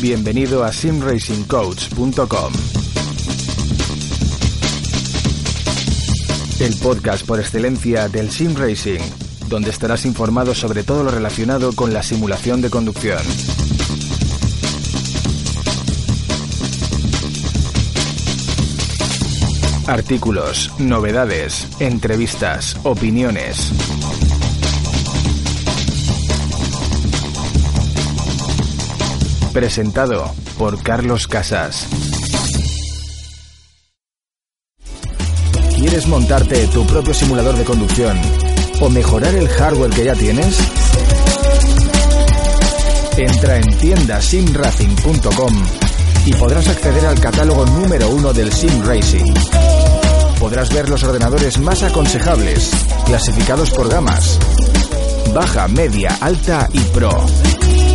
Bienvenido a simracingcoach.com. El podcast por excelencia del sim racing, donde estarás informado sobre todo lo relacionado con la simulación de conducción. Artículos, novedades, entrevistas, opiniones. Presentado por Carlos Casas. ¿Quieres montarte tu propio simulador de conducción o mejorar el hardware que ya tienes? Entra en tiendasimracing.com y podrás acceder al catálogo número uno del Sim Racing. Podrás ver los ordenadores más aconsejables, clasificados por gamas, baja, media, alta y pro.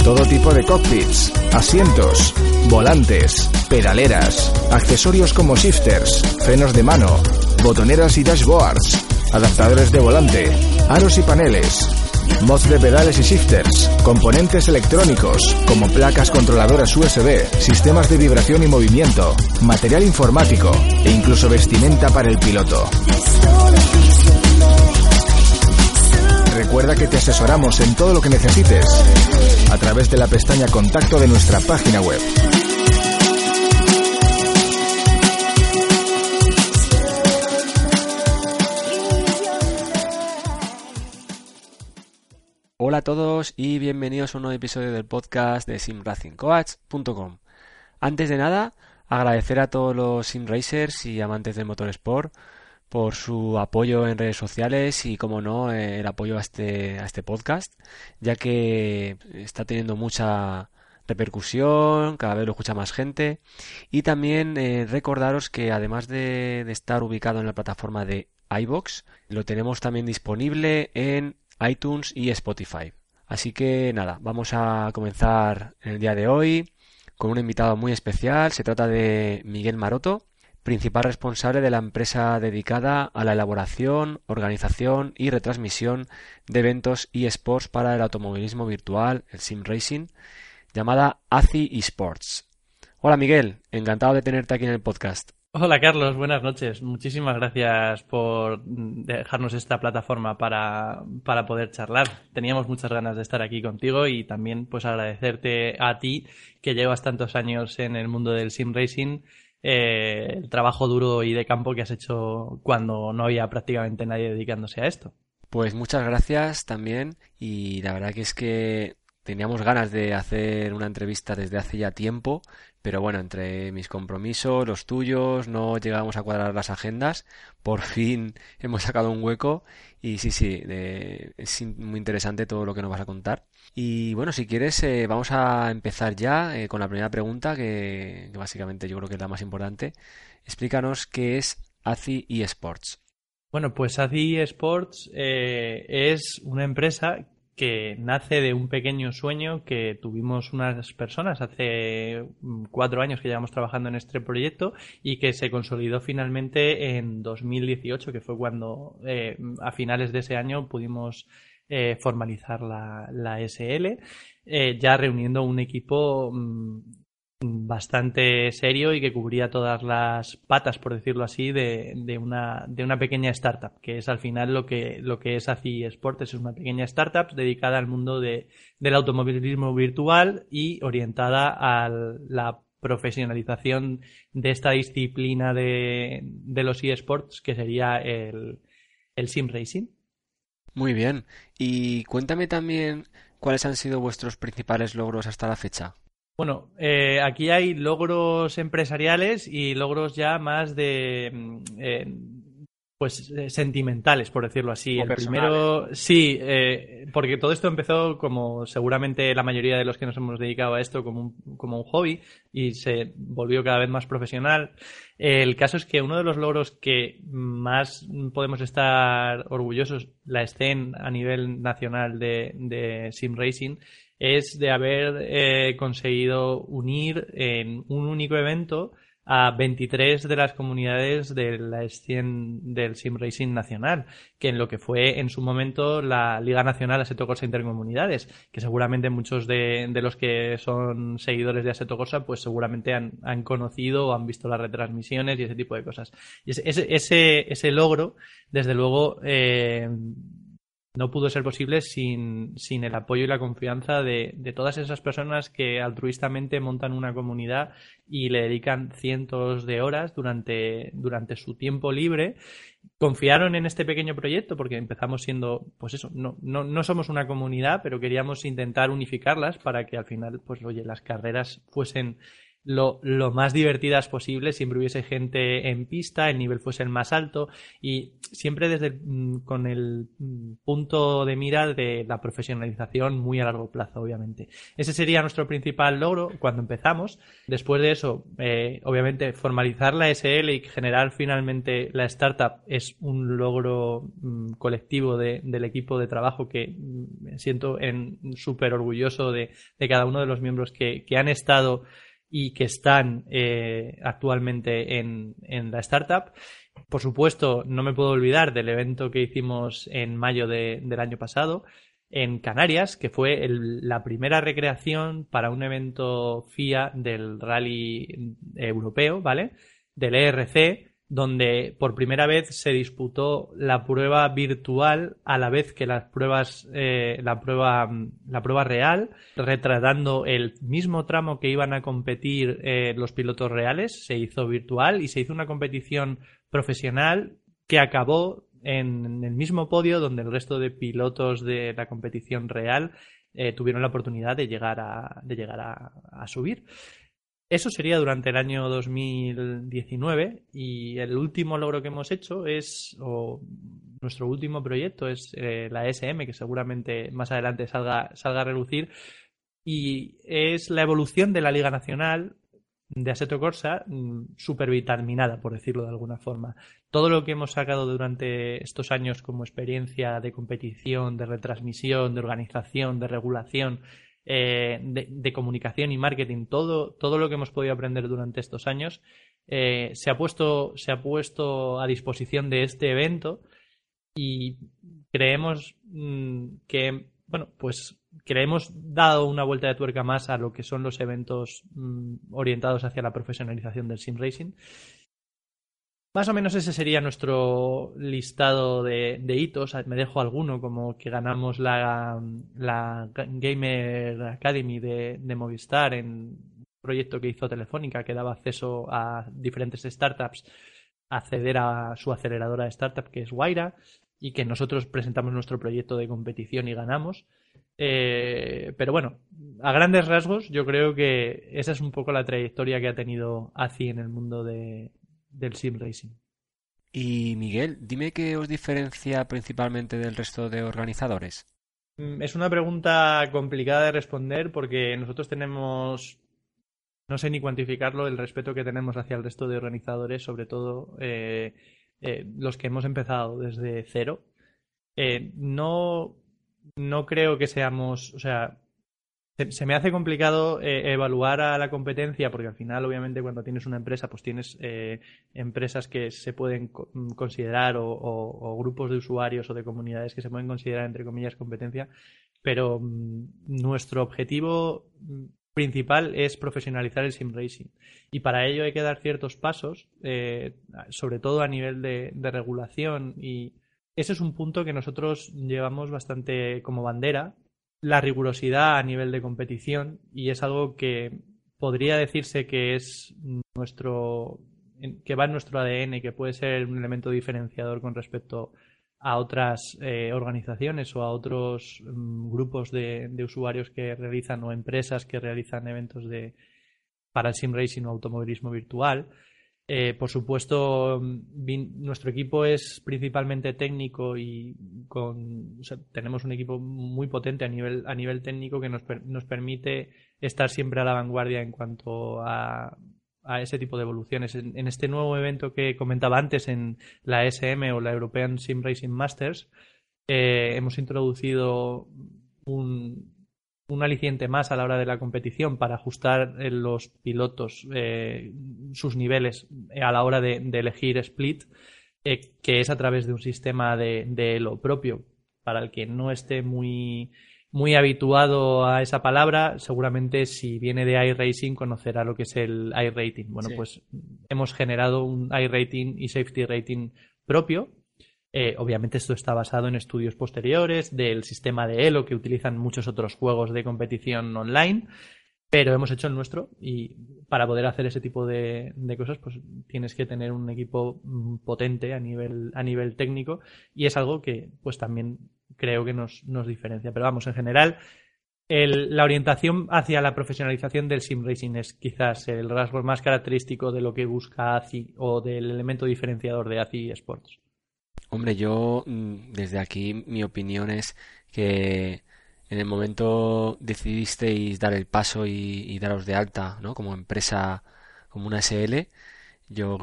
Todo tipo de cockpits, asientos, volantes, pedaleras, accesorios como shifters, frenos de mano, botoneras y dashboards, adaptadores de volante, aros y paneles, mods de pedales y shifters, componentes electrónicos como placas controladoras USB, sistemas de vibración y movimiento, material informático e incluso vestimenta para el piloto. Recuerda que te asesoramos en todo lo que necesites a través de la pestaña Contacto de nuestra página web. Hola a todos y bienvenidos a un nuevo episodio del podcast de simracingcoach.com. Antes de nada, agradecer a todos los simracers y amantes del motorsport por su apoyo en redes sociales y, como no, el apoyo a este, a este podcast, ya que está teniendo mucha repercusión, cada vez lo escucha más gente. Y también eh, recordaros que además de, de estar ubicado en la plataforma de iBox, lo tenemos también disponible en iTunes y Spotify. Así que nada, vamos a comenzar el día de hoy con un invitado muy especial. Se trata de Miguel Maroto, principal responsable de la empresa dedicada a la elaboración, organización y retransmisión de eventos y sports para el automovilismo virtual, el sim racing, llamada ACI Esports. Hola Miguel, encantado de tenerte aquí en el podcast. Hola Carlos, buenas noches. Muchísimas gracias por dejarnos esta plataforma para, para, poder charlar. Teníamos muchas ganas de estar aquí contigo y también pues agradecerte a ti que llevas tantos años en el mundo del sim racing, eh, el trabajo duro y de campo que has hecho cuando no había prácticamente nadie dedicándose a esto. Pues muchas gracias también y la verdad que es que teníamos ganas de hacer una entrevista desde hace ya tiempo, pero bueno, entre mis compromisos, los tuyos, no llegábamos a cuadrar las agendas. Por fin hemos sacado un hueco y sí, sí, de, es muy interesante todo lo que nos vas a contar. Y bueno, si quieres, eh, vamos a empezar ya eh, con la primera pregunta, que, que, básicamente yo creo que es la más importante. Explícanos qué es ACI eSports. Bueno, pues ACI eSports eh, es una empresa que nace de un pequeño sueño que tuvimos unas personas hace cuatro años que llevamos trabajando en este proyecto y que se consolidó finalmente en 2018, que fue cuando eh, a finales de ese año pudimos eh, formalizar la, SL, eh, ya reuniendo un equipo mmm, bastante serio y que cubría todas las patas, por decirlo así, de, de, una, de una pequeña startup, que es al final lo que, lo que es ACI Sports, es una pequeña startup dedicada al mundo de, del automovilismo virtual y orientada a la profesionalización de esta disciplina de, de los eSports, que sería el, el sim racing. Muy bien. Y cuéntame también cuáles han sido vuestros principales logros hasta la fecha. Bueno, eh, aquí hay logros empresariales y logros ya más de eh, pues eh, sentimentales, por decirlo así. O el primero, sí, eh, porque todo esto empezó como seguramente la mayoría de los que nos hemos dedicado a esto como un, como un hobby y se volvió cada vez más profesional. El caso es que uno de los logros que más podemos estar orgullosos, la estén a nivel nacional de, de Sim Racing, es de haber eh, conseguido unir en un único evento a 23 de las comunidades de la escena del Sim Racing Nacional, que en lo que fue en su momento la Liga Nacional Assetto Corsa Intercomunidades, que seguramente muchos de, de los que son seguidores de Assetto Corsa, pues seguramente han, han, conocido o han visto las retransmisiones y ese tipo de cosas. Y ese, ese, ese logro, desde luego, eh, no pudo ser posible sin, sin, el apoyo y la confianza de, de, todas esas personas que altruistamente montan una comunidad y le dedican cientos de horas durante, durante su tiempo libre. Confiaron en este pequeño proyecto porque empezamos siendo, pues eso, no, no, no somos una comunidad, pero queríamos intentar unificarlas para que al final, pues oye, las carreras fuesen lo, lo, más divertidas posible, siempre hubiese gente en pista, el nivel fuese el más alto y siempre desde mm, con el mm, punto de mira de la profesionalización muy a largo plazo, obviamente. Ese sería nuestro principal logro cuando empezamos. Después de eso, eh, obviamente, formalizar la SL y generar finalmente la startup es un logro mm, colectivo de, del equipo de trabajo que me siento súper orgulloso de, de, cada uno de los miembros que, que han estado y que están eh, actualmente en, en, la startup. Por supuesto, no me puedo olvidar del evento que hicimos en mayo de, del año pasado en Canarias, que fue el, la primera recreación para un evento FIA del rally europeo, ¿vale? Del ERC, donde por primera vez se disputó la prueba virtual a la vez que las pruebas eh, la prueba la prueba real retratando el mismo tramo que iban a competir eh, los pilotos reales. Se hizo virtual y se hizo una competición profesional que acabó en el mismo podio donde el resto de pilotos de la competición real eh, tuvieron la oportunidad de llegar a de llegar a, a subir eso sería durante el año 2019 y el último logro que hemos hecho es, o nuestro último proyecto es eh, la SM, que seguramente más adelante salga, salga a relucir, y es la evolución de la Liga Nacional de Assetto Corsa mm, supervitaminada, por decirlo de alguna forma. Todo lo que hemos sacado durante estos años como experiencia de competición, de retransmisión, de organización, de regulación, eh, de, comunicación y marketing, todo, todo lo que hemos podido aprender durante estos años, eh, se, ha puesto, se ha puesto a disposición de este evento y creemos mmm, que, bueno, pues que hemos dado una vuelta de tuerca más a lo que son los eventos mmm, orientados hacia la profesionalización del sim racing más o menos ese sería nuestro listado de, hitos. Me dejo alguno, como que ganamos la, la Gamer Academy de, de, Movistar en un proyecto que hizo Telefónica que daba acceso a diferentes startups a acceder a su aceleradora de startup que es Waira y que nosotros presentamos nuestro proyecto de competición y ganamos. Eh, pero bueno, a grandes rasgos yo creo que esa es un poco la trayectoria que ha tenido ACI en el mundo de, del sim racing. Y Miguel, dime qué os diferencia principalmente del resto de organizadores. Mm, es una pregunta complicada de responder porque nosotros tenemos, no sé ni cuantificarlo, el respeto que tenemos hacia el resto de organizadores, sobre todo eh, eh, los que hemos empezado desde cero. Eh, no, no creo que seamos, o sea, se me hace complicado eh, evaluar a la competencia porque al final obviamente cuando tienes una empresa pues tienes eh, empresas que se pueden mm, considerar o, grupos de usuarios o de comunidades que se pueden considerar entre comillas competencia. Pero mm, nuestro objetivo mm, principal es profesionalizar el sim racing. Y para ello hay que dar ciertos pasos eh, sobre todo a nivel de, de regulación. Y ese es un punto que nosotros llevamos bastante como bandera la rigurosidad a nivel de competición y es algo que podría decirse que es nuestro que va en nuestro ADN y que puede ser un elemento diferenciador con respecto a otras eh, organizaciones o a otros um, grupos de, de, usuarios que realizan o empresas que realizan eventos de para el sim racing o automovilismo virtual eh, por supuesto, nuestro equipo es principalmente técnico y con, tenemos un equipo muy potente a nivel, a nivel técnico que nos, per, nos permite estar siempre a la vanguardia en cuanto a, a ese tipo de evoluciones. En, en, este nuevo evento que comentaba antes en la SM o la European Sim Racing Masters, eh, hemos introducido un, un aliciente más a la hora de la competición para ajustar eh, los pilotos eh, sus niveles a la hora de, de elegir split, eh, que es a través de un sistema de, de lo propio. Para el que no esté muy, muy habituado a esa palabra, seguramente si viene de iRacing conocerá lo que es el iRating. Bueno, Sí. pues hemos generado un iRating y Safety Rating propio. Eh, obviamente esto está basado en estudios posteriores del sistema de Elo que utilizan muchos otros juegos de competición online, pero hemos hecho el nuestro y para poder hacer ese tipo de, cosas pues tienes que tener un equipo mm, potente a nivel, a nivel técnico y es algo que pues también creo que nos, nos diferencia. Pero vamos, en general la orientación hacia la profesionalización del sim racing es quizás el rasgo más característico de lo que busca ACI o del elemento diferenciador de ACI Sports. Hombre, yo mm, desde aquí mi opinión es que en el momento decidisteis dar el paso y, daros de alta, ¿no? Como empresa, como una SL, yo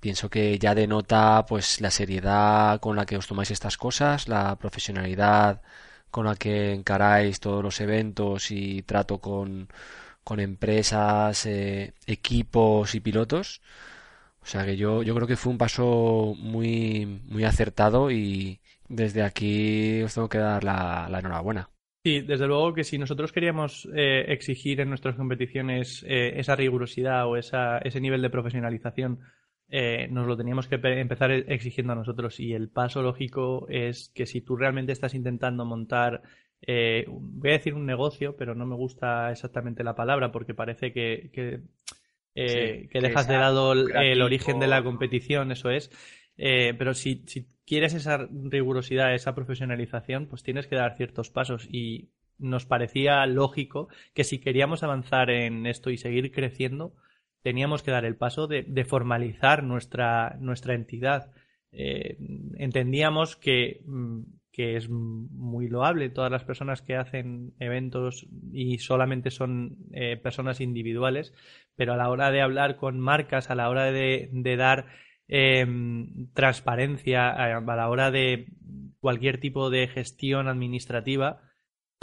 pienso que ya denota pues la seriedad con la que os tomáis estas cosas, la profesionalidad con la que encaráis todos los eventos y trato con, con empresas, eh, equipos y pilotos. O sea que yo, yo creo que fue un paso muy, muy acertado y desde aquí os tengo que dar la, la enhorabuena. Sí, desde luego que si nosotros queríamos eh, exigir en nuestras competiciones eh, esa rigurosidad o esa, ese nivel de profesionalización, eh, nos lo teníamos que pe- empezar exigiendo a nosotros. Y el paso lógico es que si tú realmente estás intentando montar, voy a decir un negocio, pero no me gusta exactamente la palabra porque parece que, eh, Sí, que dejas de lado el, origen de la competición, eso es. Eh, pero si, si quieres esa rigurosidad, esa profesionalización, pues tienes que dar ciertos pasos y nos parecía lógico que si queríamos avanzar en esto y seguir creciendo, teníamos que dar el paso de, de formalizar nuestra, nuestra entidad. Eh, entendíamos que, mm, que es muy loable todas las personas que hacen eventos y solamente son eh, personas individuales, pero a la hora de hablar con marcas, a la hora de, dar eh, transparencia, a, la hora de cualquier tipo de gestión administrativa,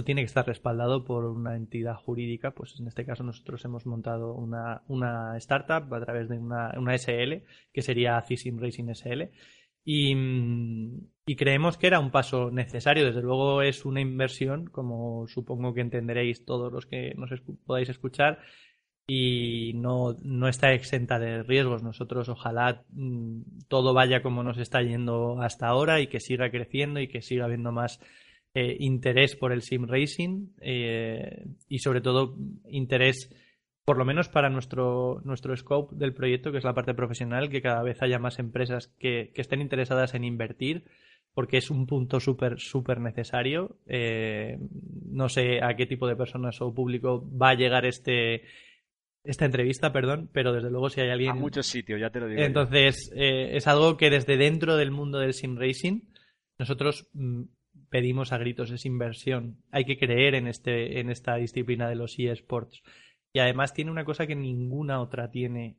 tiene que estar respaldado por una entidad jurídica. Pues en este caso nosotros hemos montado una, una startup a través de una, una SL, que sería Cisim Racing SL. Y, mm, y creemos que era un paso necesario. Desde luego es una inversión, como supongo que entenderéis todos los que nos podáis escuchar, y no, no está exenta de riesgos. Nosotros ojalá mm, todo vaya como nos está yendo hasta ahora y que siga creciendo y que siga habiendo más eh, interés por el sim racing eh, y sobre todo interés por lo menos para nuestro, nuestro scope del proyecto, que es la parte profesional, que cada vez haya más empresas que, que estén interesadas en invertir, porque es un punto súper, súper necesario. Eh, no sé a qué tipo de personas o público va a llegar este, esta entrevista, perdón, pero desde luego si hay alguien... A muchos sitios, ya te lo digo. Entonces, eh, es algo que desde dentro del mundo del sim racing nosotros mm, pedimos a gritos, es inversión. Hay que creer en, este, en esta disciplina de los eSports. Y además tiene una cosa que ninguna otra tiene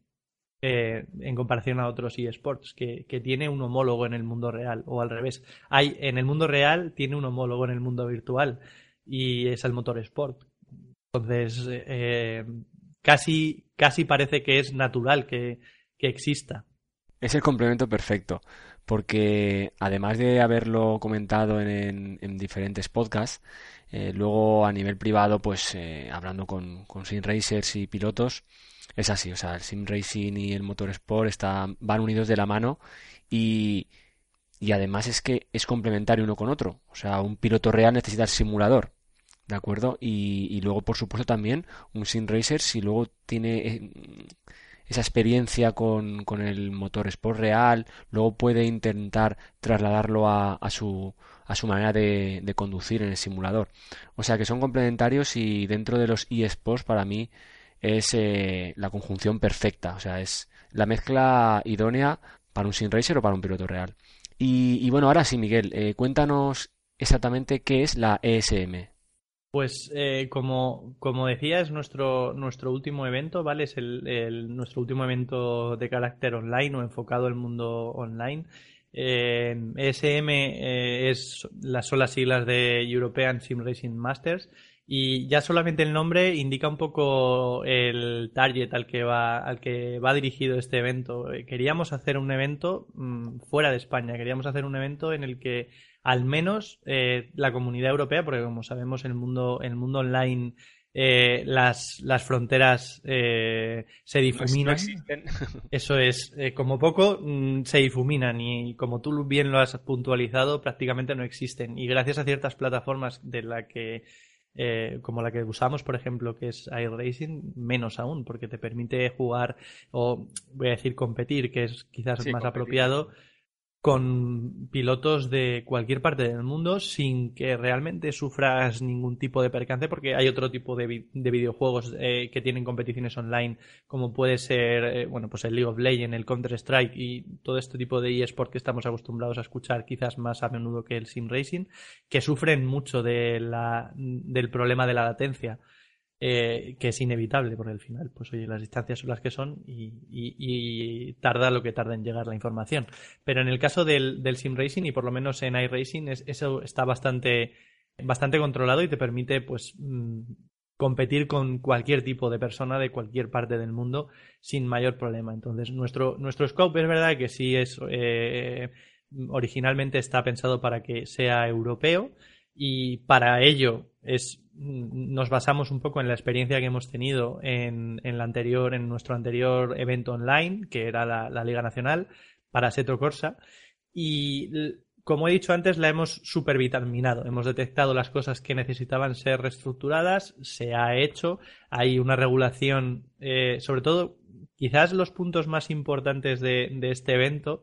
eh, en comparación a otros eSports, que, que tiene un homólogo en el mundo real, o al revés. Hay, en el mundo real tiene un homólogo en el mundo virtual, y es el motor sport. Entonces, eh, casi, casi parece que es natural que, que exista. Es el complemento perfecto, porque además de haberlo comentado en, en- en diferentes podcasts, eh, luego a nivel privado, pues eh, hablando con, con sim racers y pilotos, es así, o sea, el sim racing y el motorsport están, van unidos de la mano y, y además es que es complementario uno con otro, o sea, un piloto real necesita el simulador. ¿De acuerdo? Y, y luego, por supuesto, también un sim racer, si luego tiene eh, esa experiencia con, con el motor Sport real, luego puede intentar trasladarlo a, a su, a su manera de, de conducir en el simulador. O sea que son complementarios y dentro de los eSports para mí es eh, la conjunción perfecta. O sea, es la mezcla idónea para un sim racer o para un piloto real. Y, y bueno, ahora sí, Miguel, eh, cuéntanos exactamente qué es la ESM. Pues eh, como, como decía, es nuestro, nuestro último evento, ¿vale? Es nuestro último evento de carácter online o enfocado al mundo online. Eh, ESM eh, es, las, son las siglas de European Sim Racing Masters y ya solamente el nombre indica un poco el target al que va, al que va dirigido este evento. Eh, queríamos hacer un evento mm, fuera de España, queríamos hacer un evento en el que al menos eh, la comunidad europea, porque como sabemos el mundo, el mundo online eh, las, las fronteras eh, se difuminan. Eso es, eh, como poco mm, se difuminan y como tú bien lo has puntualizado, prácticamente no existen. Y gracias a ciertas plataformas de la que eh, como la que usamos, por ejemplo, que es iRacing, menos aún, porque te permite jugar o voy a decir competir, que es quizás Sí, más competir. apropiado, con pilotos de cualquier parte del mundo sin que realmente sufras ningún tipo de percance porque hay otro tipo de, de videojuegos eh, que tienen competiciones online como puede ser eh, bueno pues el League of Legends, el Counter Strike y todo este tipo de eSport que estamos acostumbrados a escuchar quizás más a menudo que el Sim Racing que sufren mucho del problema de la latencia eh, que es inevitable porque al final. Pues oye las distancias son las que son y, tarda lo que tarda en llegar la información. Pero en el caso del, del sim racing y por lo menos en iRacing es, eso está bastante bastante controlado y te permite pues mm, competir con cualquier tipo de persona de cualquier parte del mundo sin mayor problema. Entonces nuestro nuestro scope es verdad que sí es eh, originalmente está pensado para que sea europeo y para ello mm, nos basamos un poco en la experiencia que hemos tenido en, en la anterior en nuestro anterior evento online que era la, la Liga Nacional para Seto Corsa y como he dicho antes la hemos supervitaminado hemos detectado las cosas que necesitaban ser reestructuradas se ha hecho hay una regulación eh, sobre todo quizás los puntos más importantes de, de este evento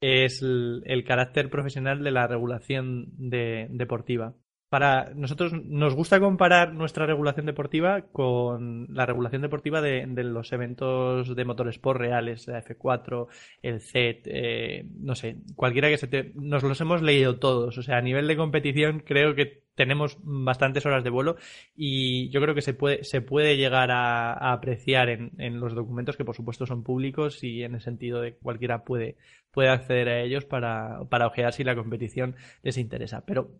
es el, carácter profesional de la regulación de- deportiva. Para nosotros nos gusta comparar nuestra regulación deportiva con la regulación deportiva de, de los eventos de motorsport reales, la F4, el Z, eh, no sé, cualquiera que se te... Nos los hemos leído todos, o sea, a nivel de competición creo que tenemos bastantes horas de vuelo y yo creo que se puede, se puede llegar a, apreciar en, en los documentos que por supuesto son públicos y en el sentido de que cualquiera puede, puede acceder a ellos para, para ojear si la competición les interesa. Pero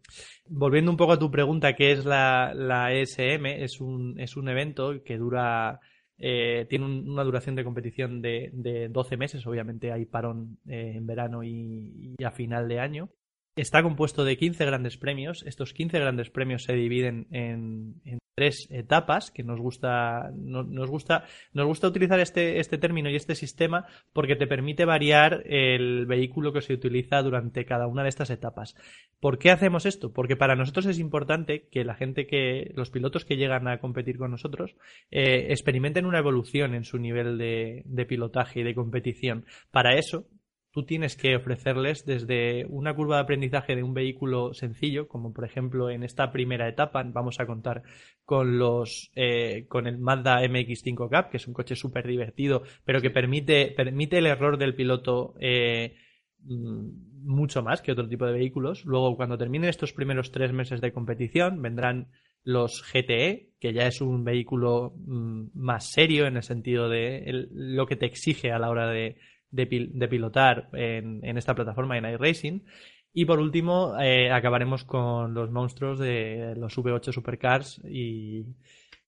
volviendo un poco a tu pregunta, ¿qué es la, la ESM? Es un, es un evento que dura, eh, tiene un- una duración de competición de, de 12 meses, obviamente hay parón eh, en verano y a final de año. Está compuesto de 15 grandes premios. Estos 15 grandes premios se dividen en, tres etapas, que nos gusta, no- nos gusta, nos gusta utilizar este, este término y este sistema porque te permite variar el vehículo que se utiliza durante cada una de estas etapas. ¿Por qué hacemos esto? Porque para nosotros es importante que la gente que, los pilotos que llegan a competir con nosotros, eh, experimenten una evolución en su nivel de pilotaje y de competición. Para eso, tú tienes que ofrecerles desde una curva de aprendizaje de un vehículo sencillo, como por ejemplo en esta primera etapa vamos a contar con los eh, con el Mazda MX5 Cup, que es un coche súper divertido, pero que permite, permite el error del piloto eh, mm, mucho más que otro tipo de vehículos. Luego, cuando terminen estos primeros tres meses de competición, vendrán los GTE, que ya es un vehículo mm, más serio en el sentido de lo que te exige a la hora de, de, pil- de pilotar en, en esta plataforma en iRacing. Y por último, eh, acabaremos con los monstruos de los V8 Supercars y,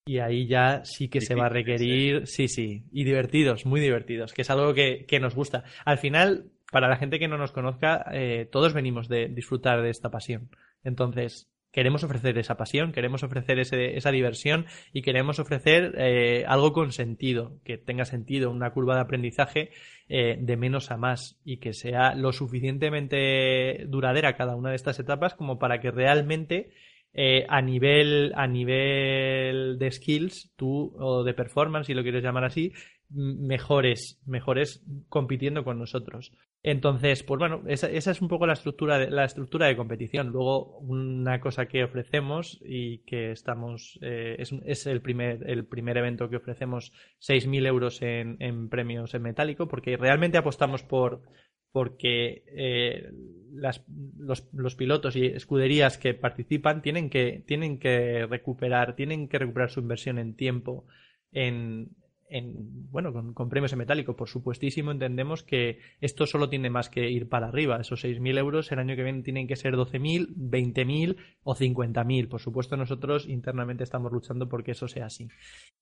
y ahí ya sí que se va a requerir, sí, sí, y divertidos, muy divertidos, que es algo que, que nos gusta. Al final, para la gente que no nos conozca, eh, todos venimos de disfrutar de esta pasión. Entonces, queremos ofrecer esa pasión, queremos ofrecer ese- esa diversión y queremos ofrecer eh, algo con sentido, que tenga sentido, una curva de aprendizaje eh, de menos a más y que sea lo suficientemente duradera cada una de estas etapas como para que realmente eh, a nivel a nivel de skills tú o de performance si lo quieres llamar así mejores mejores compitiendo con nosotros entonces pues bueno esa, es un poco la estructura de, la estructura de competición. Luego una cosa que ofrecemos y que estamos eh, es, el primer el primer evento que ofrecemos 6.000 euros en, en premios en metálico porque realmente apostamos por porque eh, los, los pilotos y escuderías que participan tienen que, tienen que recuperar, tienen que recuperar su inversión en tiempo, en, en, bueno, con, premios en metálico. Por supuestísimo, entendemos que esto solo tiene más que ir para arriba. Esos 6.000 euros el año que viene tienen que ser 12.000, 20.000 o 50.000. Por supuesto, nosotros internamente estamos luchando porque eso sea así.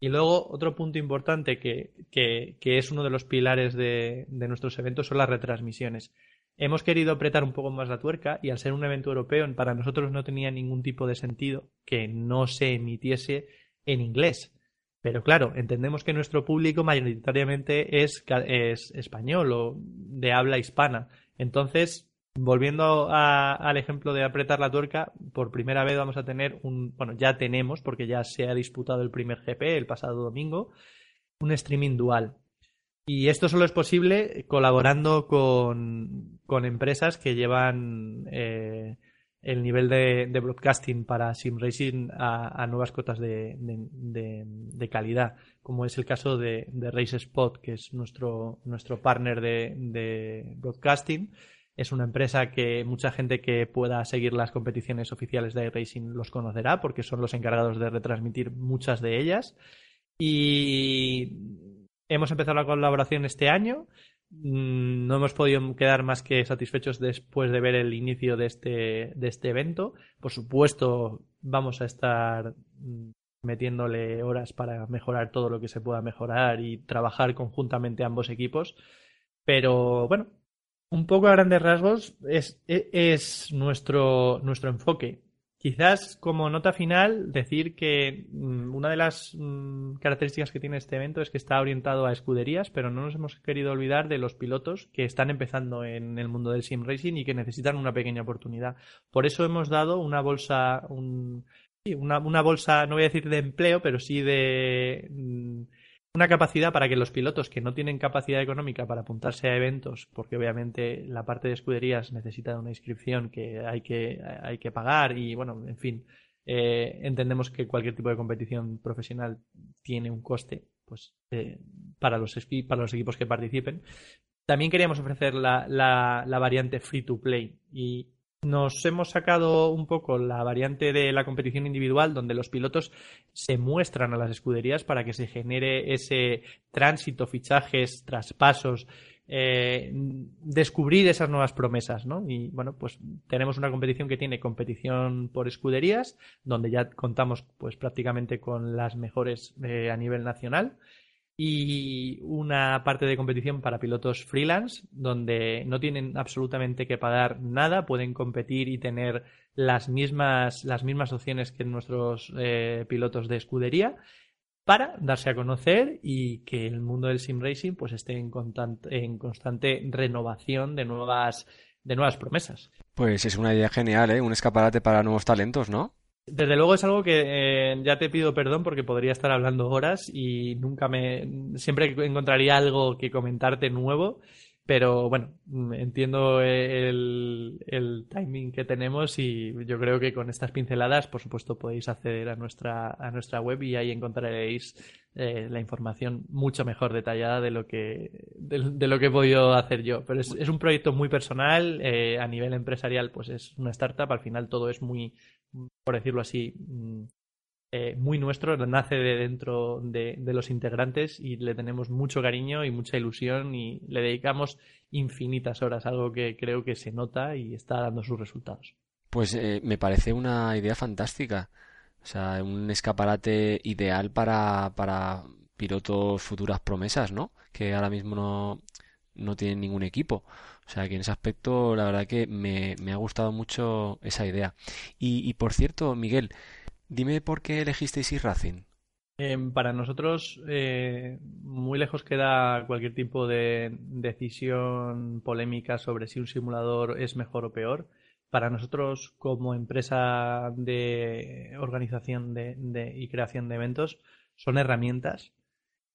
Y luego, otro punto importante que, que, que es uno de los pilares de, de nuestros eventos son las retransmisiones. Hemos querido apretar un poco más la tuerca y al ser un evento europeo, para nosotros no tenía ningún tipo de sentido que no se emitiese en inglés pero claro, entendemos que nuestro público mayoritariamente es, es español o de habla hispana. Entonces, volviendo al ejemplo de apretar la tuerca, por primera vez vamos a tener un, bueno, ya tenemos, porque ya se ha disputado el primer GP el pasado domingo, un streaming dual. Y esto solo es posible colaborando con, con empresas que llevan eh, el nivel de, broadcasting para sim racing a, nuevas cotas de, calidad, como es el caso de, Race Spot, que es nuestro, nuestro partner de, broadcasting. Es una empresa que mucha gente que pueda seguir las competiciones oficiales de iRacing los conocerá porque son los encargados de retransmitir muchas de ellas. Y hemos empezado la colaboración este año no hemos podido quedar más que satisfechos después de ver el inicio de este, de este evento. Por supuesto, vamos a estar mm, metiéndole horas para mejorar todo lo que se pueda mejorar y trabajar conjuntamente ambos equipos. Pero bueno, un poco a grandes rasgos es, es nuestro, nuestro enfoque. Quizás como nota final decir que mm, una de las mm, características que tiene este evento es que está orientado a escuderías, pero no nos hemos querido olvidar de los pilotos que están empezando en el mundo del sim racing y que necesitan una pequeña oportunidad. Por eso hemos dado una bolsa, una, una bolsa, no voy a decir de empleo, pero sí de mm, una capacidad para que los pilotos que no tienen capacidad económica para apuntarse a eventos, porque obviamente la parte de escuderías necesita una inscripción que hay que, hay que pagar y bueno, en fin, eh, entendemos que cualquier tipo de competición profesional tiene un coste pues eh, para, los, para los equipos que participen. También queríamos ofrecer la, la, la variante free to play y nos hemos sacado un poco la variante de la competición individual, donde los pilotos se muestran a las escuderías para que se genere ese tránsito, fichajes, traspasos, eh, descubrir esas nuevas promesas, ¿no? Y bueno, pues tenemos una competición que tiene competición por escuderías, donde ya contamos pues prácticamente con las mejores eh, a nivel nacional y una parte de competición para pilotos freelance, donde no tienen absolutamente que pagar nada, pueden competir y tener las mismas, las mismas opciones que nuestros eh, pilotos de escudería para darse a conocer y que el mundo del sim racing pues esté en, en constante renovación de nuevas de nuevas promesas. Pues es una idea genial, ¿eh? Un escaparate para nuevos talentos, ¿no? Desde luego es algo que eh, ya te pido perdón porque podría estar hablando horas y nunca me. Siempre encontraría algo que comentarte nuevo. Pero bueno, entiendo el, el, timing que tenemos y yo creo que con estas pinceladas, por supuesto, podéis acceder a nuestra, a nuestra web y ahí encontraréis eh, la información mucho mejor detallada de lo que, de, lo que he podido hacer yo. Pero es, es un proyecto muy personal, eh, a nivel empresarial, pues es una startup, al final todo es muy, por decirlo así, mm, eh, muy nuestro, nace de dentro de, los integrantes y le tenemos mucho cariño y mucha ilusión y le dedicamos infinitas horas, algo que creo que se nota y está dando sus resultados. Pues eh, me parece una idea fantástica. O sea, un escaparate ideal para, para pilotos futuras promesas, ¿no? Que ahora mismo no, no tienen ningún equipo. O sea que en ese aspecto la verdad que me, me ha gustado mucho esa idea. Y, por cierto, Miguel, Dime por qué elegisteis iRacing. Em, para nosotros, eh, muy lejos queda cualquier tipo de decisión polémica sobre si un simulador es mejor o peor. Para nosotros, como empresa de organización de, y creación de eventos, son herramientas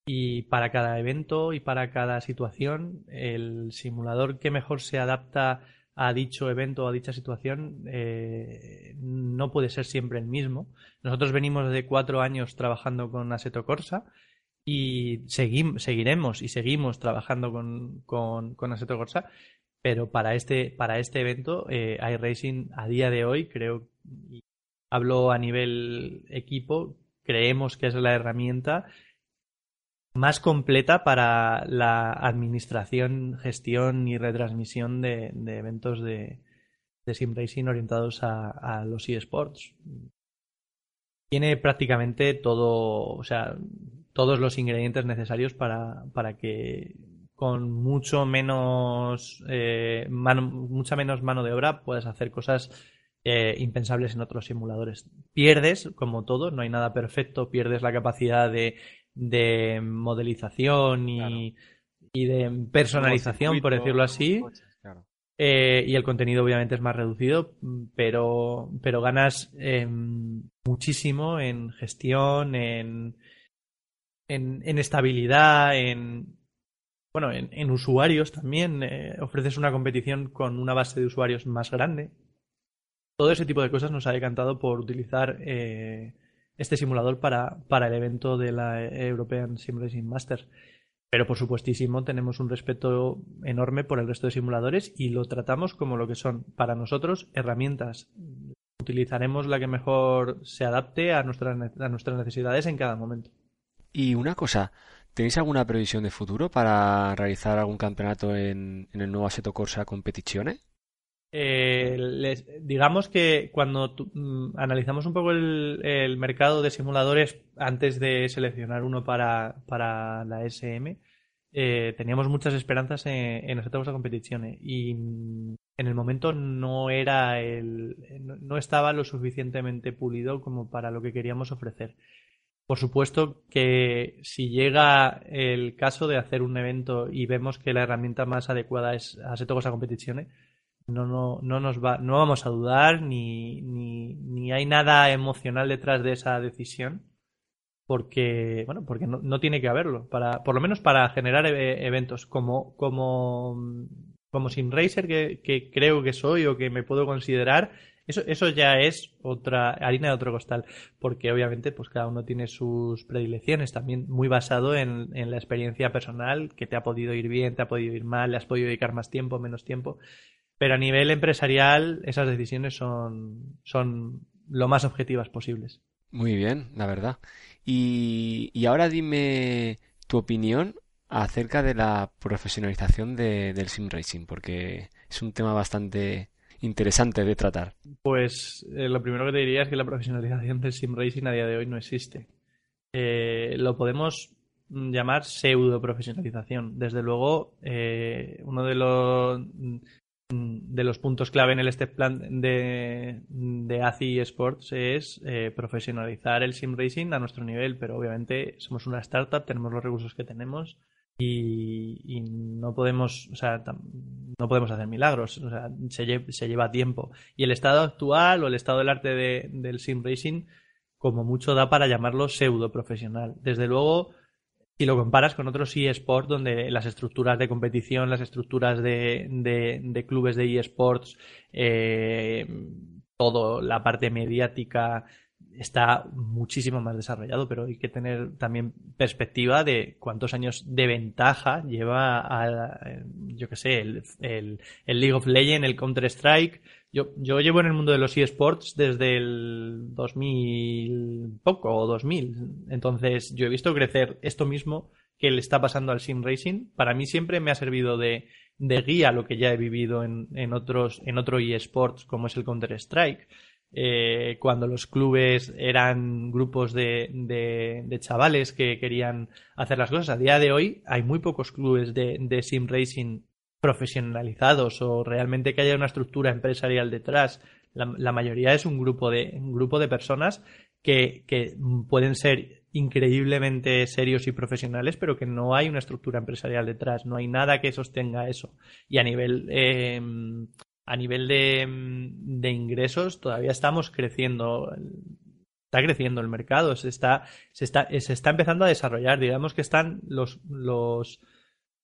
y para cada evento y para cada situación, el simulador que mejor se adapta a dicho evento o a dicha situación eh, no puede ser siempre el mismo. Nosotros venimos de cuatro años trabajando con Assetto Corsa y seguiremos y seguimos trabajando con, con, Corsa, pero para este, para este evento, eh, iRacing a día de hoy, creo, y hablo a nivel equipo, creemos que es la herramienta más completa para la administración, gestión y retransmisión de, eventos de, de sim racing orientados a, los eSports. Tiene prácticamente todo, o sea, todos los ingredientes necesarios para, para que con mucho menos eh, mucha menos mano de obra puedas hacer cosas eh, impensables en otros simuladores. Pierdes, como todo, no hay nada perfecto, pierdes la capacidad de, de modelización y, Claro. y de personalización, por decirlo así. Claro. Eh, y el contenido obviamente es más reducido, pero, pero ganas eh, muchísimo en gestión, en, en, en estabilidad, en, bueno, en, en usuarios también. eh, ofreces una competición con una base de usuarios más grande. Todo ese tipo de cosas nos ha decantado por utilizar eh, este simulador para, para el evento de la European Sim Racing Masters. Pero por supuestísimo tenemos un respeto enorme por el resto de simuladores y lo tratamos como lo que son para nosotros herramientas. Utilizaremos la que mejor se adapte a nuestras, ne- a nuestras necesidades en cada momento. Y una cosa, ¿tenéis alguna previsión de futuro para realizar algún campeonato en, en el nuevo Assetto Corsa Competizione? Eh, digamos que cuando mm, analizamos un poco el, mercado de simuladores antes de seleccionar uno para, para la SM, eh, teníamos muchas esperanzas en, en Assetto Corsa Competizione y mm, en el momento no era el, no, estaba lo suficientemente pulido como para lo que queríamos ofrecer. Por supuesto que si llega el caso de hacer un evento y vemos que la herramienta más adecuada es Assetto Corsa Competizione, no, no, no nos va, no vamos a dudar ni, ni, ni hay nada emocional detrás de esa decisión porque bueno porque no, no tiene que haberlo para por lo menos para generar e- eventos como como como SimRacer que, que creo que soy o que me puedo considerar eso eso ya es otra harina de otro costal porque obviamente pues cada uno tiene sus predilecciones también muy basado en, en la experiencia personal que te ha podido ir bien te ha podido ir mal le has podido dedicar más tiempo menos tiempo pero a nivel empresarial, esas decisiones son, son lo más objetivas posibles. Muy bien, la verdad. Y, y ahora dime tu opinión acerca de la profesionalización de- del sim racing, porque es un tema bastante interesante de tratar. Pues eh, lo primero que te diría es que la profesionalización del sim racing a día de hoy no existe. Eh, lo podemos llamar pseudo profesionalización. Desde luego, eh, uno de los de los puntos clave en el step plan de, de ACI Sports es eh, profesionalizar el sim racing a nuestro nivel, pero obviamente somos una startup, tenemos los recursos que tenemos y, no podemos, o sea, no podemos hacer milagros, o sea, se, lle- se lleva tiempo. Y el estado actual o el estado del arte de- del sim racing, como mucho da para llamarlo pseudo profesional. Desde luego, si lo comparas con otros eSports donde las estructuras de competición, las estructuras de, de- de clubes de eSports, eh, todo, la parte mediática está muchísimo más desarrollado, pero hay que tener también perspectiva de cuántos años de ventaja lleva a, yo que sé, el League of Legends, el Counter-Strike. Yo, yo llevo en el mundo de los eSports desde el 2000 poco o 2000. Entonces, yo he visto crecer esto mismo que le está pasando al sim racing. Para mí siempre me ha servido de, de guía lo que ya he vivido en, en otros en otro eSports como es el Counter Strike. Eh, cuando los clubes eran grupos de, de, de chavales que querían hacer las cosas. A día de hoy hay muy pocos clubes de, de sim racing profesionalizados o realmente que haya una estructura empresarial detrás. La, la mayoría es un grupo de, un grupo de personas que, que pueden ser increíblemente serios y profesionales, pero que no hay una estructura empresarial detrás, no hay nada que sostenga eso. Y a nivel eh, a nivel de, de ingresos todavía estamos creciendo está creciendo el mercado, se está, se está, se está empezando a desarrollar. Digamos que están los, los,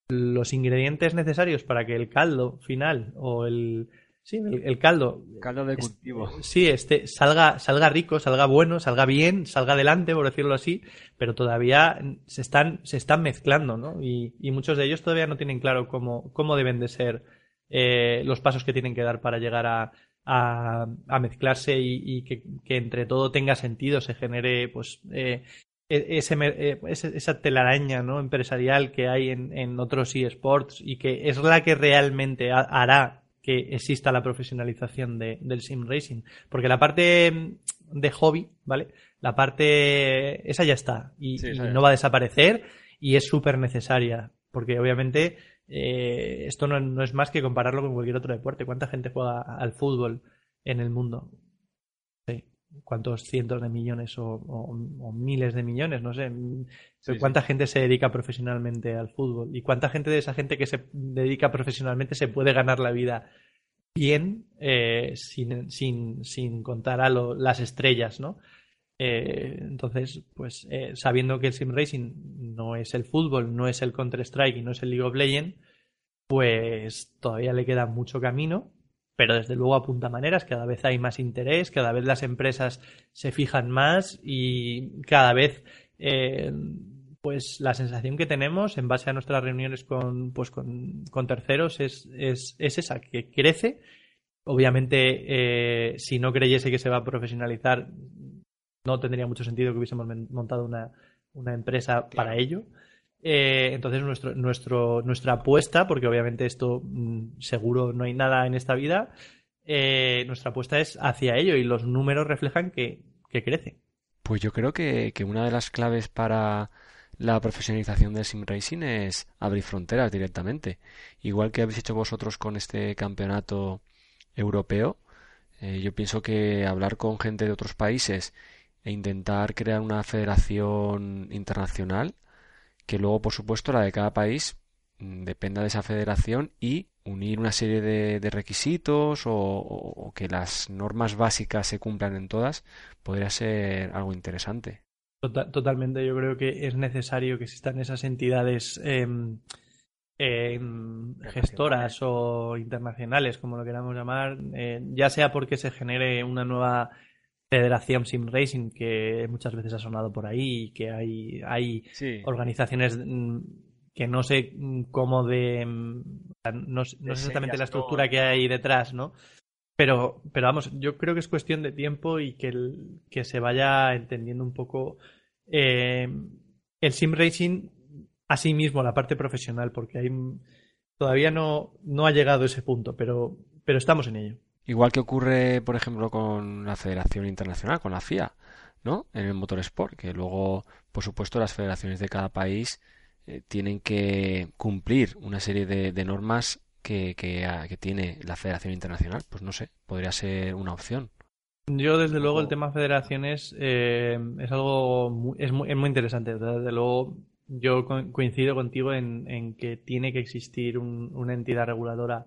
los ingredientes necesarios para que el caldo final o el, sí, el, el caldo, Caldo de cultivo. sí, este, salga, salga rico, salga bueno, salga bien, salga adelante, por decirlo así, pero todavía se están, se están mezclando, ¿no? Y, y muchos de ellos todavía no tienen claro cómo, cómo deben de ser eh, los pasos que tienen que dar para llegar a, a, a mezclarse y, y que, que, entre todo tenga sentido, se genere pues eh, ese, mer- eh, ese- esa telaraña ¿no? empresarial que hay en, en otros eSports y que es la que realmente ha- hará que exista la profesionalización de- del sim racing. Porque la parte mm, de hobby, ¿vale? La parte, esa ya está y, Sí, no va a desaparecer y es súper necesaria. Porque obviamente eh, esto no, no es más que compararlo con cualquier otro deporte. ¿Cuánta gente juega al fútbol en el mundo? ¿Cuántos cientos de millones o, o- o miles de millones? No sé. Sí, ¿Cuánta gente se dedica profesionalmente al fútbol? ¿Y cuánta gente de esa gente que se dedica profesionalmente se puede ganar la vida bien eh, sin, sin, sin contar a lo- las estrellas, ¿no? Eh, entonces, pues eh, sabiendo que el sim racing no es el fútbol, no es el Counter Strike y no es el League of Legends, pues todavía le queda mucho camino, pero desde luego apunta maneras, cada vez hay más interés, cada vez las empresas se fijan más y cada vez eh, pues la sensación que tenemos en base a nuestras reuniones con, pues con, con terceros es, es, es esa, que crece. Obviamente, eh, si no creyese que se va a profesionalizar, no tendría mucho sentido que hubiésemos montado una, una empresa para ello. Eh, entonces, nuestro, nuestro, nuestra apuesta, porque obviamente esto mm, seguro no hay nada en esta vida, eh, nuestra apuesta es hacia ello y los números reflejan que, que crece. Pues yo creo que, que una de las claves para la profesionalización del sim racing es abrir fronteras directamente. Igual que habéis hecho vosotros con este campeonato europeo, eh, yo pienso que hablar con gente de otros países e intentar crear una federación internacional, que luego, por supuesto, la de cada país mm, dependa de esa federación y unir una serie de, de requisitos o, o- o que las normas básicas se cumplan en todas, podría ser algo interesante. Tota- Totalmente, yo creo que es necesario que existan esas entidades em, em, gestoras o internacionales, como lo queramos llamar, eh, ya sea porque se genere una nueva federación sim racing que muchas veces ha sonado por ahí y que hay, hay Sí. organizaciones mm, que no sé mm, cómo de mm, no, sé- no sé exactamente la estructura que hay detrás, ¿no? Pero, pero vamos, yo creo que es cuestión de tiempo y que, el- que se vaya entendiendo un poco eh, el sim racing a sí mismo, la parte profesional, porque hay, todavía no, no ha llegado ese punto, pero, pero estamos en ello. Igual que ocurre, por ejemplo, con la Federación Internacional, con la FIA, ¿no? En el motorsport, que luego, por supuesto, las federaciones de cada país eh, tienen que cumplir una serie de, de normas que, que, ah, que tiene la Federación Internacional. Pues no sé, podría ser una opción. Yo, desde luego, el tema federaciones eh, es algo muy, es, muy, es muy interesante. Desde luego, yo co- coincido contigo en, en que tiene que existir un- una entidad reguladora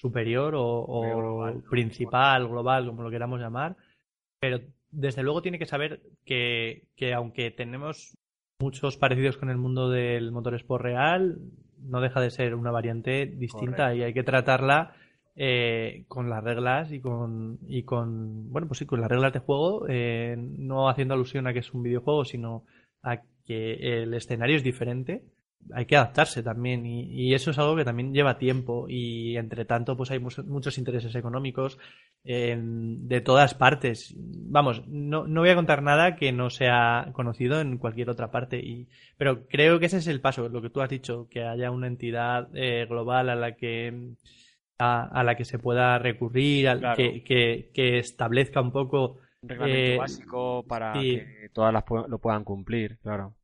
superior o, principal, global, como lo queramos llamar, pero desde luego tiene que saber que, que aunque tenemos muchos parecidos con el mundo del motorsport real, no deja de ser una variante distinta Correcto. y hay que tratarla eh, con las reglas y con, y con, bueno, pues sí, con las reglas de juego, eh, no haciendo alusión a que es un videojuego, sino a que el escenario es diferente. Hay que adaptarse también y, y eso es algo que también lleva tiempo y entre tanto pues hay muchos intereses económicos eh, de todas partes. Vamos, no, no voy a contar nada que no sea conocido en cualquier otra parte, y, pero creo que ese es el paso, lo que tú has dicho, que haya una entidad eh, global a la que a, a la que se pueda recurrir, al- Claro. que, que, que establezca un poco Un reglamento Eh, básico para sí. que todas las pu- lo puedan cumplir, claro.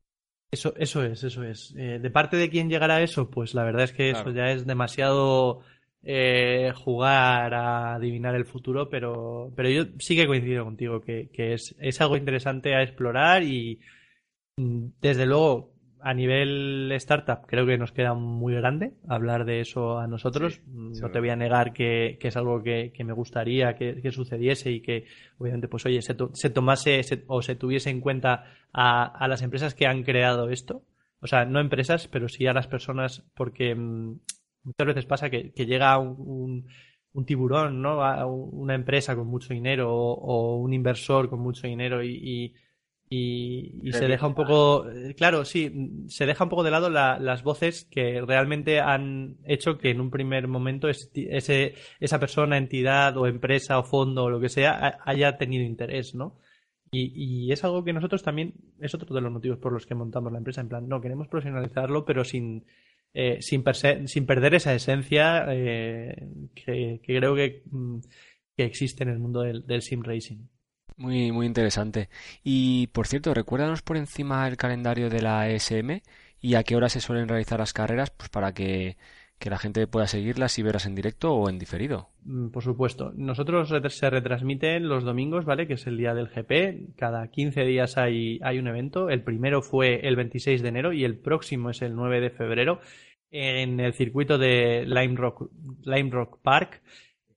Eso, eso es, eso es. Eh, de parte de quién llegará eso, pues la verdad es que Claro. eso ya es demasiado eh, jugar a adivinar el futuro, pero, pero yo sí que coincido contigo que, que es, es algo interesante a explorar y mm, desde luego a nivel startup creo que nos queda muy grande hablar de eso a nosotros. Sí, Mm, no te voy a negar que, que es algo que, que me gustaría que, que sucediese y que obviamente pues oye se, to- se tomase se- o se tuviese en cuenta a, a las empresas que han creado esto. O sea, no empresas, pero sí a las personas porque mm, muchas veces pasa que, que llega un, un- un tiburón, ¿no? A una empresa con mucho dinero o, o un inversor con mucho dinero y, y, y- y se deja un poco, eh, claro, sí, se deja un poco de lado la- las voces que realmente han hecho que en un primer momento ese, esa persona, entidad o empresa o fondo o lo que sea ha- haya tenido interés, ¿no? Y, y, es algo que nosotros también, es otro de los motivos por los que montamos la empresa, en plan, no, queremos profesionalizarlo, pero sin, eh, sin, sin, perder esa esencia eh, que, que, creo que, mm, que, existe en el mundo del, del sim racing. Muy, muy interesante. Y por cierto, recuérdanos por encima el calendario de la ESM y a qué hora se suelen realizar las carreras, pues para que, que la gente pueda seguirlas y verlas en directo o en diferido. Mm, por supuesto. Nosotros se retransmiten los domingos, ¿vale? Que es el día del GP. Cada 15 días hay, hay un evento. El primero fue el 26 de enero y el próximo es el 9 de febrero en el circuito de Lime Rock, Lime Rock Park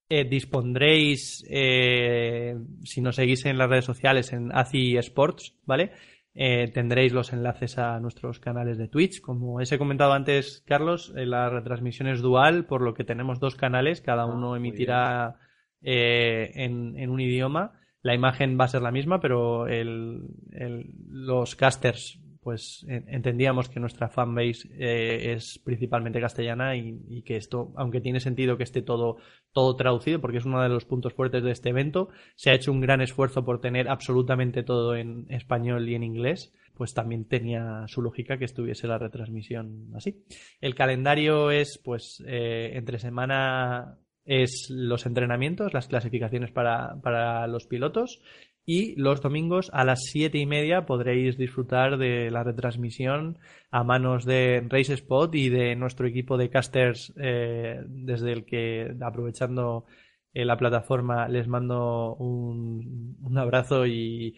eh, dispondréis, eh, si nos seguís en las redes sociales, en ACI Sports, ¿vale? Eh, tendréis los enlaces a nuestros canales de Twitch. Como os he comentado antes, Carlos, la retransmisión es dual, por lo que tenemos dos canales, cada ah, uno emitirá en, en, un idioma. La imagen va a ser la misma, pero el, el, los casters pues entendíamos que nuestra fanbase eh, es principalmente castellana y, que esto, aunque tiene sentido que esté todo, todo traducido, porque es uno de los puntos fuertes de este evento, se ha hecho un gran esfuerzo por tener absolutamente todo en español y en inglés, pues también tenía su lógica que estuviese la retransmisión así. El calendario es, pues, eh, entre semana es los entrenamientos, las clasificaciones para, para los pilotos y los domingos a las siete y media podréis disfrutar de la retransmisión a manos de Race Spot y de nuestro equipo de casters eh, desde el que aprovechando eh, la plataforma les mando un, un abrazo y,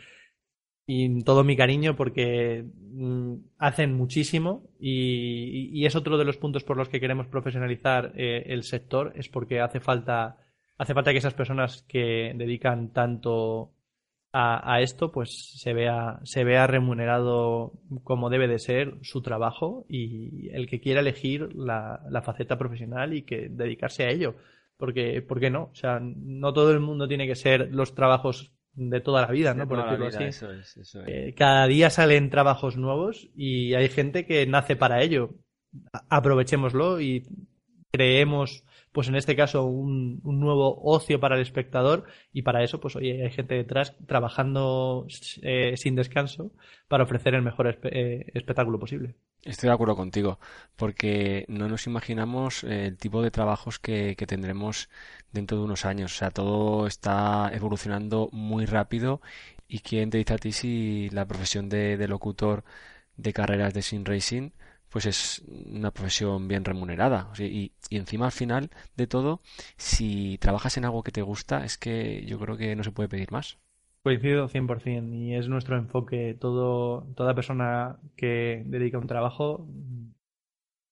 y, todo mi cariño porque mm, hacen muchísimo y, y, es otro de los puntos por los que queremos profesionalizar eh, el sector es porque hace falta hace falta que esas personas que dedican tanto a, esto, pues se vea, se vea remunerado como debe de ser su trabajo y el que quiera elegir la, la faceta profesional y que dedicarse a ello. Porque, ¿por qué no? O sea, no todo el mundo tiene que ser los trabajos de toda la vida, ¿no? Por decirlo así. Eso es, eso es. Eh, cada día salen trabajos nuevos y hay gente que nace para ello. Aprovechémoslo y creemos pues en este caso un, un, nuevo ocio para el espectador y para eso pues oye hay gente detrás trabajando eh, sin descanso para ofrecer el mejor eh, espectáculo posible. Estoy de acuerdo contigo porque no nos imaginamos eh, el tipo de trabajos que, tendremos dentro de unos años. O sea, todo está evolucionando muy rápido y quién te dice a ti si la profesión de, de locutor de carreras de sim racing pues es una profesión bien remunerada. y, y, encima al final de todo, si trabajas en algo que te gusta, es que yo creo que no se puede pedir más. Coincido 100% y es nuestro enfoque. Todo, toda persona que dedica un trabajo,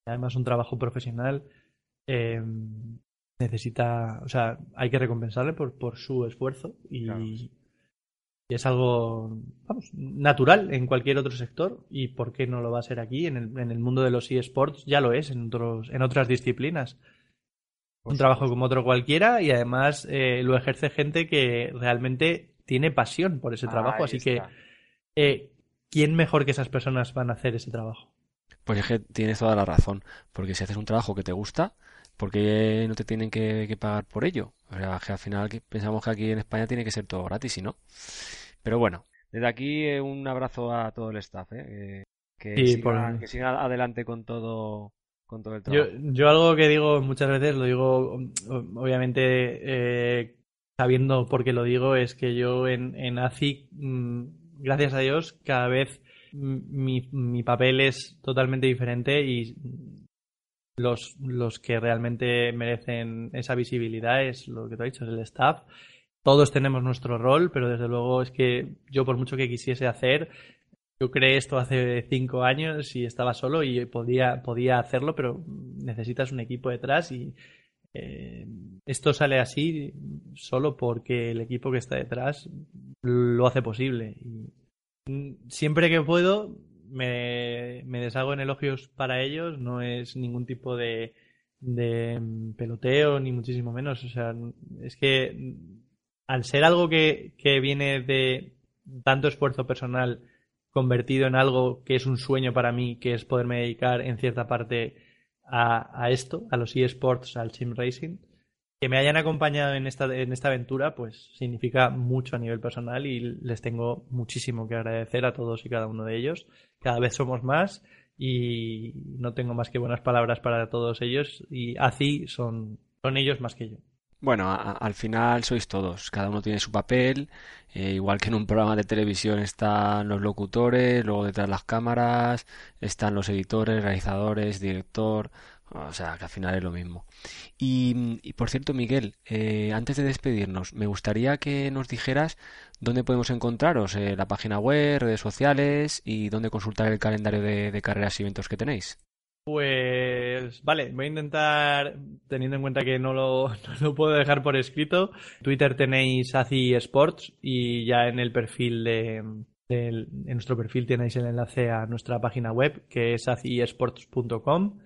además un trabajo profesional, eh, necesita, o sea, hay que recompensarle por, por su esfuerzo y, y es algo vamos, natural en cualquier otro sector y por qué no lo va a ser aquí en el, en el mundo de los eSports ya lo es en otros en otras disciplinas. Un trabajo como otro cualquiera y además eh, lo ejerce gente que realmente tiene pasión por ese trabajo así que eh, quién mejor que esas personas van a hacer ese trabajo pues es que tienes toda la razón porque si haces un trabajo que te gusta ¿por qué no te tienen que, que pagar por ello? O sea, que al final pensamos que aquí en España tiene que ser todo gratis y no. Pero bueno, desde aquí eh, un abrazo a todo el staff, ¿eh? que, Sí, siga, por- que siga adelante con todo, con todo el trabajo. Yo, yo algo que digo muchas veces, lo digo obviamente eh, sabiendo por qué lo digo, es que yo en, en ACI, mm, gracias a Dios, cada vez mi, mi papel es totalmente diferente y los, los que realmente merecen esa visibilidad es lo que te he dicho, es el staff. Todos tenemos nuestro rol, pero desde luego es que yo por mucho que quisiese hacer, yo creé esto hace cinco años y estaba solo y podía, podía hacerlo, pero necesitas un equipo detrás y eh, esto sale así solo porque el equipo que está detrás lo hace posible. Siempre que puedo me, deshago en elogios para ellos, no es ningún tipo de, de mm, peloteo ni muchísimo menos. O sea, es que mm, al ser algo que, que viene de tanto esfuerzo personal convertido en algo que es un sueño para mí, que es poderme dedicar en cierta parte a, a esto, a los eSports, al sim racing, que me hayan acompañado en esta, en esta aventura, pues significa mucho a nivel personal y les tengo muchísimo que agradecer a todos y cada uno de ellos. Cada vez somos más y no tengo más que buenas palabras para todos ellos y así son, son ellos más que yo. Bueno, al final sois todos, cada uno tiene su papel, eh, igual que en un programa de televisión están los locutores, luego detrás las cámaras, están los editores, realizadores, director, o sea que al final es lo mismo. Y, por cierto, Miguel, eh, antes de despedirnos, me gustaría que nos dijeras dónde podemos encontraros, eh, la página web, redes sociales y dónde consultar el calendario de, carreras y eventos que tenéis. Pues vale, voy a intentar, teniendo en cuenta que no lo, puedo dejar por escrito. Twitter tenéis ACI Sports y ya en el perfil de, en nuestro perfil tenéis el enlace a nuestra página web que es aciesports.com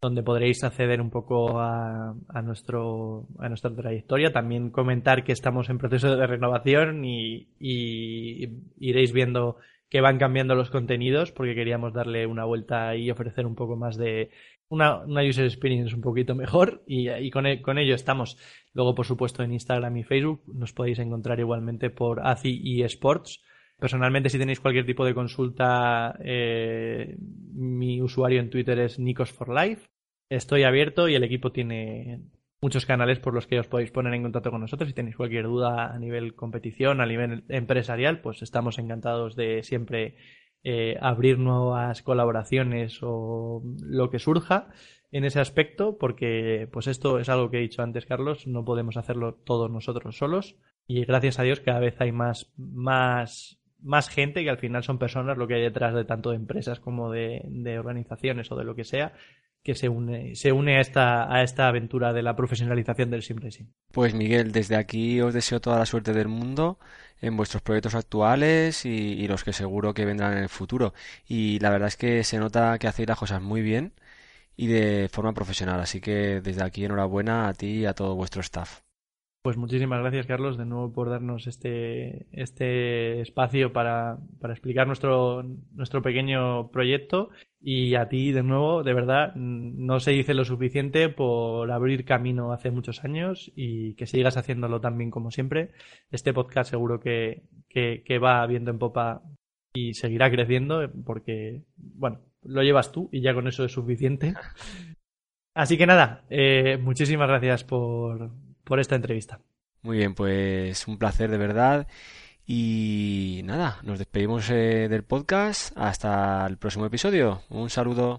donde podréis acceder un poco a, a nuestro, a nuestra trayectoria. También comentar que estamos en proceso de renovación y, y iréis viendo que van cambiando los contenidos porque queríamos darle una vuelta y ofrecer un poco más de una, una user experience un poquito mejor y, y con, e- con ello estamos. Luego, por supuesto, en Instagram y Facebook nos podéis encontrar igualmente por ACI y Sports. Personalmente, si tenéis cualquier tipo de consulta, eh, mi usuario en Twitter es Nikos Life. Estoy abierto y el equipo tiene muchos canales por los que os podéis poner en contacto con nosotros. Si tenéis cualquier duda a nivel competición, a nivel empresarial, pues estamos encantados de siempre eh, abrir nuevas colaboraciones o lo que surja en ese aspecto, porque pues esto es algo que he dicho antes, Carlos, no podemos hacerlo todos nosotros solos. Y gracias a Dios cada vez hay más, más, más gente que al final son personas lo que hay detrás de tanto de empresas como de, organizaciones o de lo que sea que se une, se une a esta, a esta aventura de la profesionalización del sim racing. Pues Miguel, desde aquí os deseo toda la suerte del mundo en vuestros proyectos actuales y, y los que seguro que vendrán en el futuro. Y la verdad es que se nota que hacéis las cosas muy bien y de forma profesional. Así que desde aquí enhorabuena a ti y a todo vuestro staff. Pues muchísimas gracias, Carlos, de nuevo por darnos este, este espacio para, para explicar nuestro, nuestro pequeño proyecto. Y a ti, de nuevo, de verdad, no se dice lo suficiente por abrir camino hace muchos años y que sigas haciéndolo tan bien como siempre. Este podcast seguro que, que, que va viendo en popa y seguirá creciendo porque, bueno, lo llevas tú y ya con eso es suficiente. Así que nada, eh, muchísimas gracias por, por esta entrevista. Muy bien, pues un placer de verdad. Y nada, nos despedimos eh, del podcast. Hasta el próximo episodio. Un saludo.